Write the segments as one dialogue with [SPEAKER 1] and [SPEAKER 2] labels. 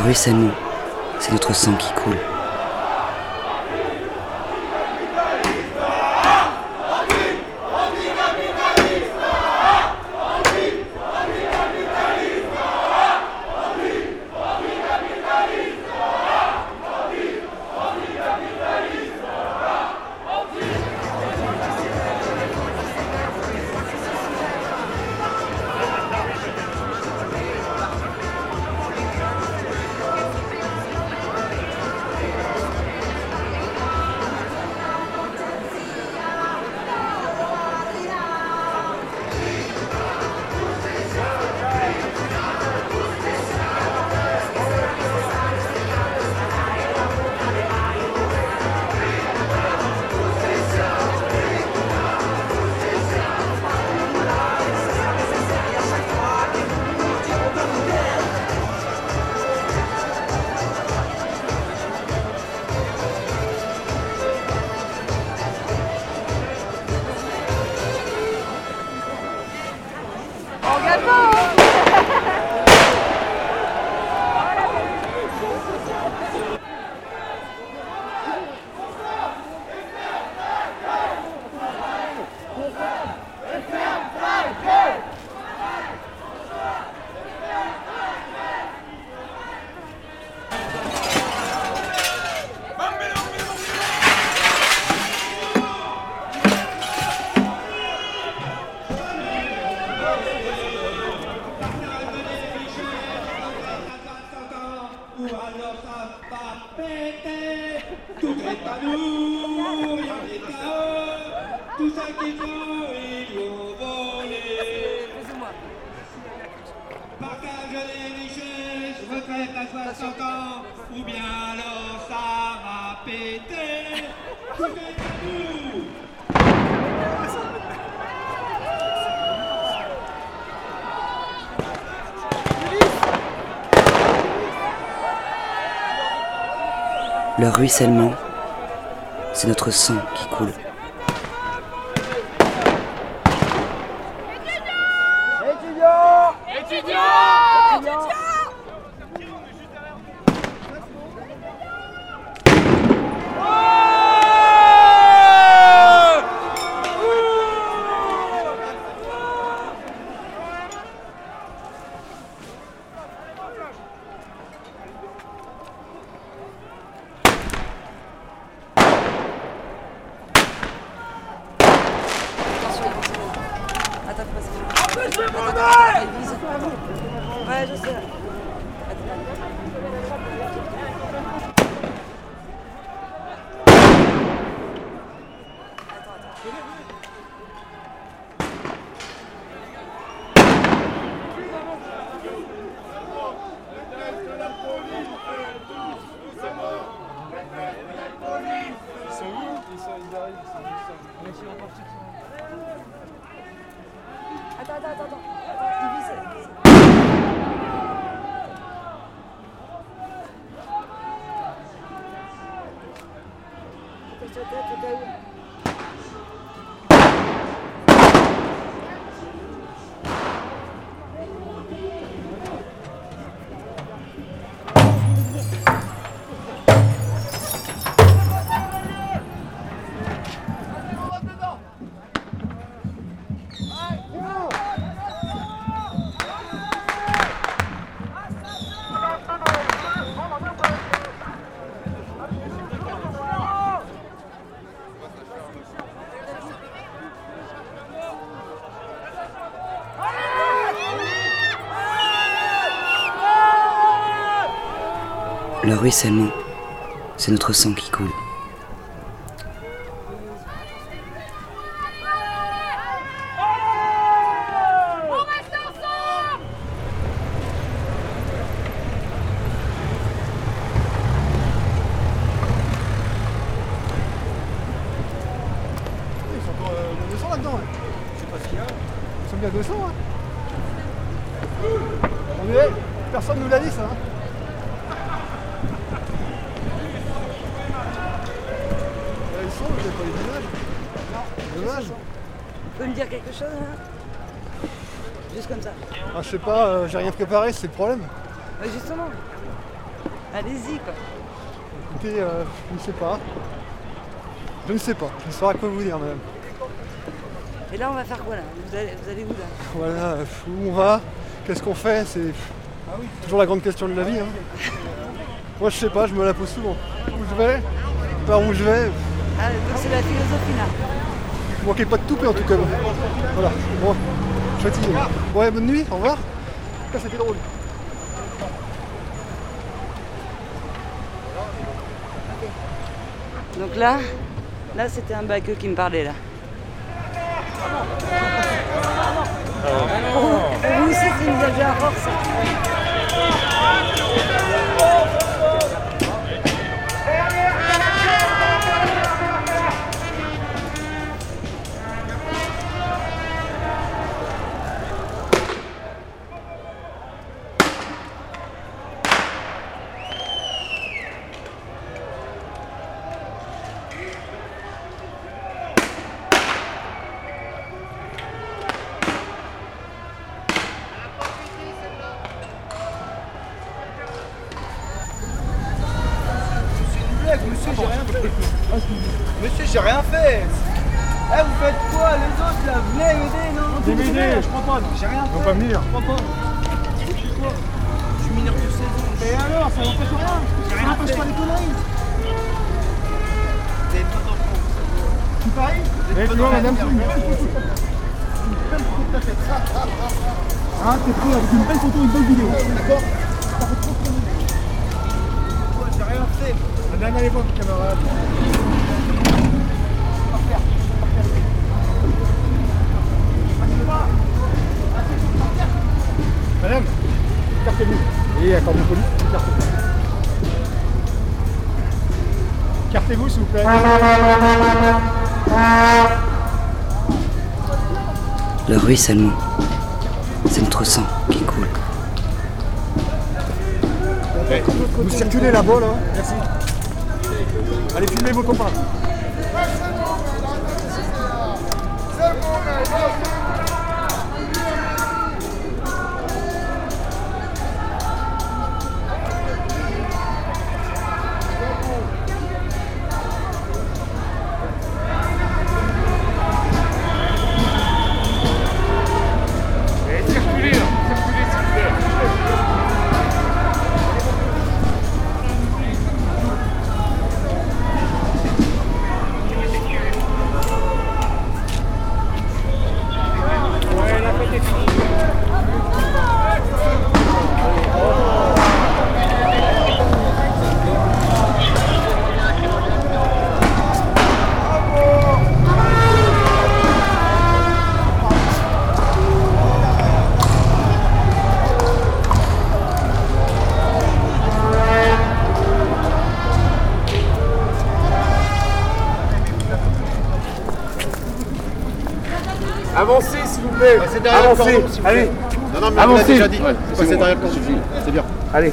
[SPEAKER 1] Le ruissellement, c'est notre sang qui coule.
[SPEAKER 2] Ça va péter. Tout est à nous, rien n'est à eux. Tout ça qu'ils ont, ils l'ont volé. Partage les richesses, retraite à 60 ans, ou bien alors ça va péter. Tout est à nous.
[SPEAKER 1] Le ruissellement, c'est notre sang qui coule.
[SPEAKER 3] Attends, parce que. Attends, il vise. Ouais, je sais. Attends, attends, attends. attends. Il il vise.
[SPEAKER 1] Ruissellement, c'est notre sang qui coule.
[SPEAKER 4] Euh, 200 là-dedans. là. Je sais pas ce qu'il y a. Ils sont bien 200. Hein. On est... Personne nous l'a dit ça. Hein. Là, ils sont, vous n'avez pas les images Dommage.
[SPEAKER 3] Tu peux me dire quelque chose hein Juste comme ça.
[SPEAKER 4] Ah, je sais pas, euh, j'ai rien préparé, c'est le problème.
[SPEAKER 3] Ouais, justement. Allez-y, quoi.
[SPEAKER 4] Écoutez, euh, je ne sais pas. Je ne sais pas. Je ne saurais quoi vous dire, madame.
[SPEAKER 3] Et là, on va faire quoi, là? Vous allez, vous allez où, là?
[SPEAKER 4] Voilà, où on va? Qu'est-ce qu'on fait? C'est toujours la grande question de la vie. hein. Moi, je sais pas, je me la pose souvent. Où je vais? Par où je vais?
[SPEAKER 3] Ah, donc c'est la philosophie, là.
[SPEAKER 4] Vous manquez pas de touper en tout cas. Voilà. Bon, je fatigué. Ouais, bonne nuit, au revoir. En tout cas, c'était drôle.
[SPEAKER 3] Donc là, là, c'était un baqueux qui me parlait, là. Pour vous aussi, c'est une
[SPEAKER 5] je crois pas. J'ai rien.
[SPEAKER 4] Ils vont pas venir.
[SPEAKER 5] Je crois pas. Je suis quoi Je suis mineur de 16 ans. Et alors, ça n'empêche rien. Ça n'empêche pas les conneries. Vous êtes pas dans Tu paries
[SPEAKER 4] Eh, tu vois, madame,
[SPEAKER 5] Une belle photo de ta tête. Hein, t'es prêt avec une belle photo, une belle vidéo. D'accord Ça fait trop de J'ai rien fait.
[SPEAKER 4] La dernière époque, camarade. Madame, écartez-vous. Et accordez police, écartez-vous. Écartez-vous, s'il vous plaît.
[SPEAKER 1] Le ruissellement, c'est notre sang qui coule.
[SPEAKER 4] Vous circulez là-bas, là. Merci. Allez, filmez vos copains.
[SPEAKER 6] Avancez s'il vous plaît.
[SPEAKER 5] Passez derrière le
[SPEAKER 6] Avancez.
[SPEAKER 5] cordon, s'il vous plaît.
[SPEAKER 6] Allez.
[SPEAKER 5] Non, non, mais on l'a
[SPEAKER 6] Avancez.
[SPEAKER 5] déjà dit.
[SPEAKER 6] Ouais, c'est
[SPEAKER 5] Passez
[SPEAKER 6] bon.
[SPEAKER 5] derrière le cordon? C'est bien.
[SPEAKER 6] Allez.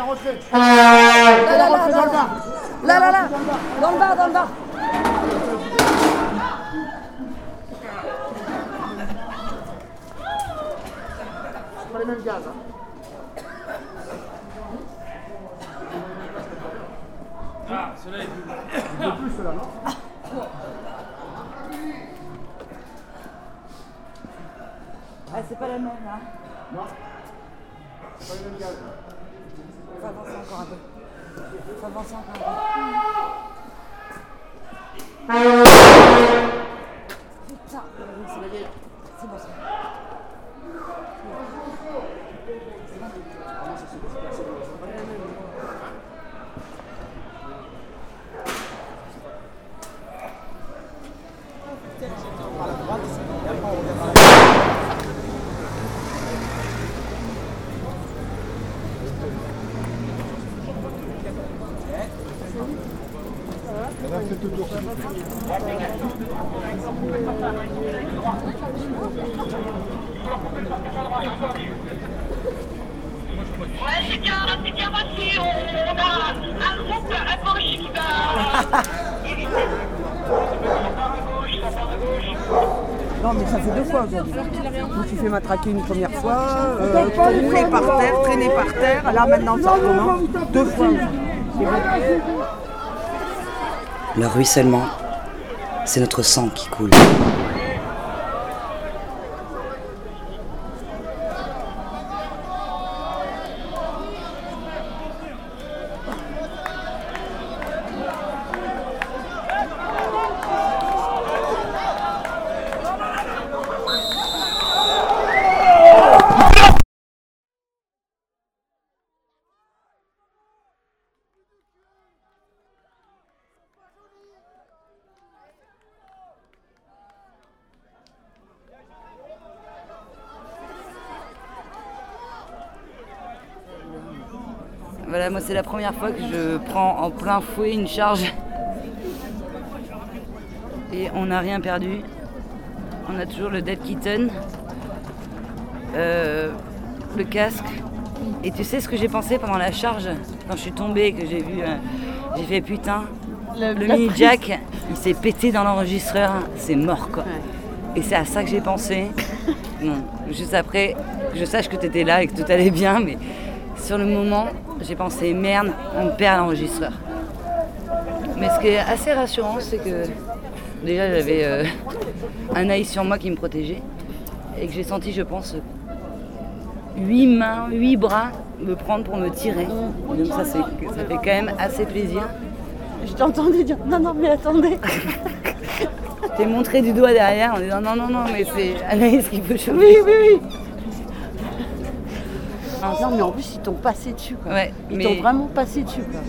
[SPEAKER 4] là, là,
[SPEAKER 3] là, là. Là, là, là. Dans le bar, dans le bar.
[SPEAKER 5] c'est pas les mêmes gaz. Hein.
[SPEAKER 6] Ah, cela est plus.
[SPEAKER 5] Plus cela, non?
[SPEAKER 3] Ah, c'est pas la même là.
[SPEAKER 5] Non. C'est pas les mêmes gaz.
[SPEAKER 3] Avancer encore un peu. Faut avancer encore un peu. Putain, c'est la. C'est bon ça.
[SPEAKER 5] Madame, faites le tour, s'il vous plaît.
[SPEAKER 7] Ouais, c'est bien, c'est bien passé. On a un groupe à gauche qui va.
[SPEAKER 8] Non, mais ça fait deux fois aujourd'hui. Je me suis fait matraquer une première fois, euh, rouler par terre, traîner par terre. Là, maintenant, ça recommence. Deux fois.
[SPEAKER 1] Le ruissellement, c'est notre sang qui coule.
[SPEAKER 3] Voilà, moi c'est la première fois que je prends en plein fouet une charge. Et on n'a rien perdu. On a toujours le dead kitten, euh, le casque. Et tu sais ce que j'ai pensé pendant la charge? Quand je suis tombée et que j'ai vu, euh, j'ai fait putain, le, mini jack, il s'est pété dans l'enregistreur, c'est mort quoi. Et c'est à ça que j'ai pensé. Non, juste après, que je sache que tu étais là et que tout allait bien, mais sur le moment, j'ai pensé merde, on perd l'enregistreur. Mais ce qui est assez rassurant, c'est que déjà j'avais euh, un œil sur moi qui me protégeait et que j'ai senti, je pense, huit mains, huit bras me prendre pour me tirer. Donc ça, c'est- ça fait quand même assez plaisir.
[SPEAKER 8] Je t'ai entendu dire non, non, mais attendez.
[SPEAKER 3] T'es montré du doigt derrière en disant non, non, non, mais c'est Anaïs qui peut chauffer.
[SPEAKER 8] Oui, oui, oui. Non, mais en plus, ils t'ont passé dessus. Quoi.
[SPEAKER 3] Ouais,
[SPEAKER 8] Ils
[SPEAKER 3] mais
[SPEAKER 8] t'ont vraiment passé dessus. Quoi.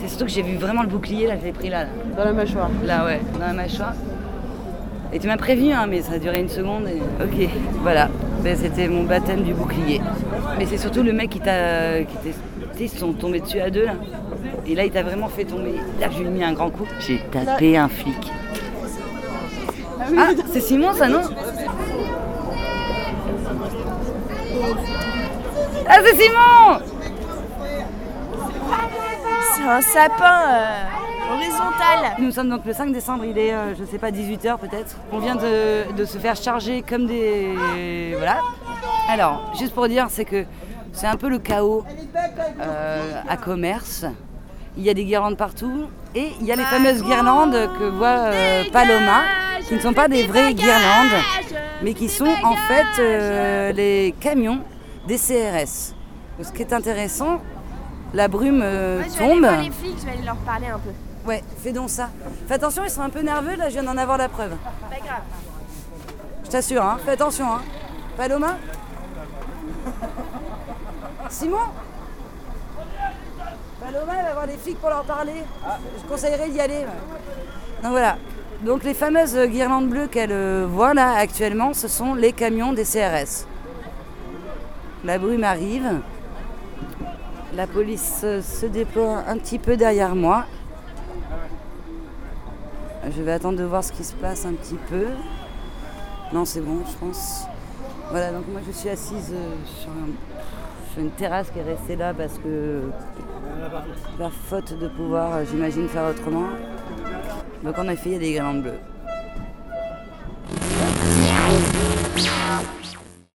[SPEAKER 3] c'est surtout que j'ai vu vraiment le bouclier là, je l'ai pris là, là.
[SPEAKER 8] Dans la mâchoire.
[SPEAKER 3] Là, ouais, dans la mâchoire. Et tu m'as prévenu, hein, mais ça a duré une seconde. Et... Ok, voilà. Ben, C'était mon baptême du bouclier. Mais c'est surtout le mec qui t'a. qui t'est- tu sais, ils sont tombés dessus à deux là. Et là, il t'a vraiment fait tomber. Là, je lui ai mis un grand coup. J'ai tapé un flic. Ah, c'est Simon, ça, non? Ah, c'est Simon
[SPEAKER 9] C'est un sapin euh, horizontal.
[SPEAKER 3] Nous sommes donc le 5 décembre, il est, euh, je sais pas, 18h peut-être. On vient de, de se faire charger comme des... Voilà. Alors, juste pour dire, c'est que c'est un peu le chaos euh, à commerce. Il y a des guirlandes partout et il y a les fameuses guirlandes que voit euh, Paloma, qui ne sont pas des vraies guirlandes, mais qui sont en fait les camions des CRS. Donc, ce qui est intéressant, la brume euh,
[SPEAKER 9] Moi, je vais aller voir les flics, je vais aller leur parler un peu.
[SPEAKER 3] Ouais, fais donc ça. Fais attention, ils sont un peu nerveux, là, je viens d'en avoir la preuve.
[SPEAKER 9] Pas grave.
[SPEAKER 3] Je t'assure, hein. Fais attention, hein. Paloma Simon Paloma, elle va voir les flics pour leur parler. Je conseillerais d'y aller. Donc voilà. Donc les fameuses guirlandes bleues qu'elle euh, voit là actuellement, ce sont les camions des CRS. La brume arrive. La police se déploie un petit peu derrière moi. Je vais attendre de voir ce qui se passe un petit peu. Non, c'est bon, je pense. Voilà, donc moi je suis assise euh, sur, un- sur une terrasse qui est restée là parce que par faute de pouvoir, euh, j'imagine, faire autrement. Donc en effet, il y a des guirlandes bleues.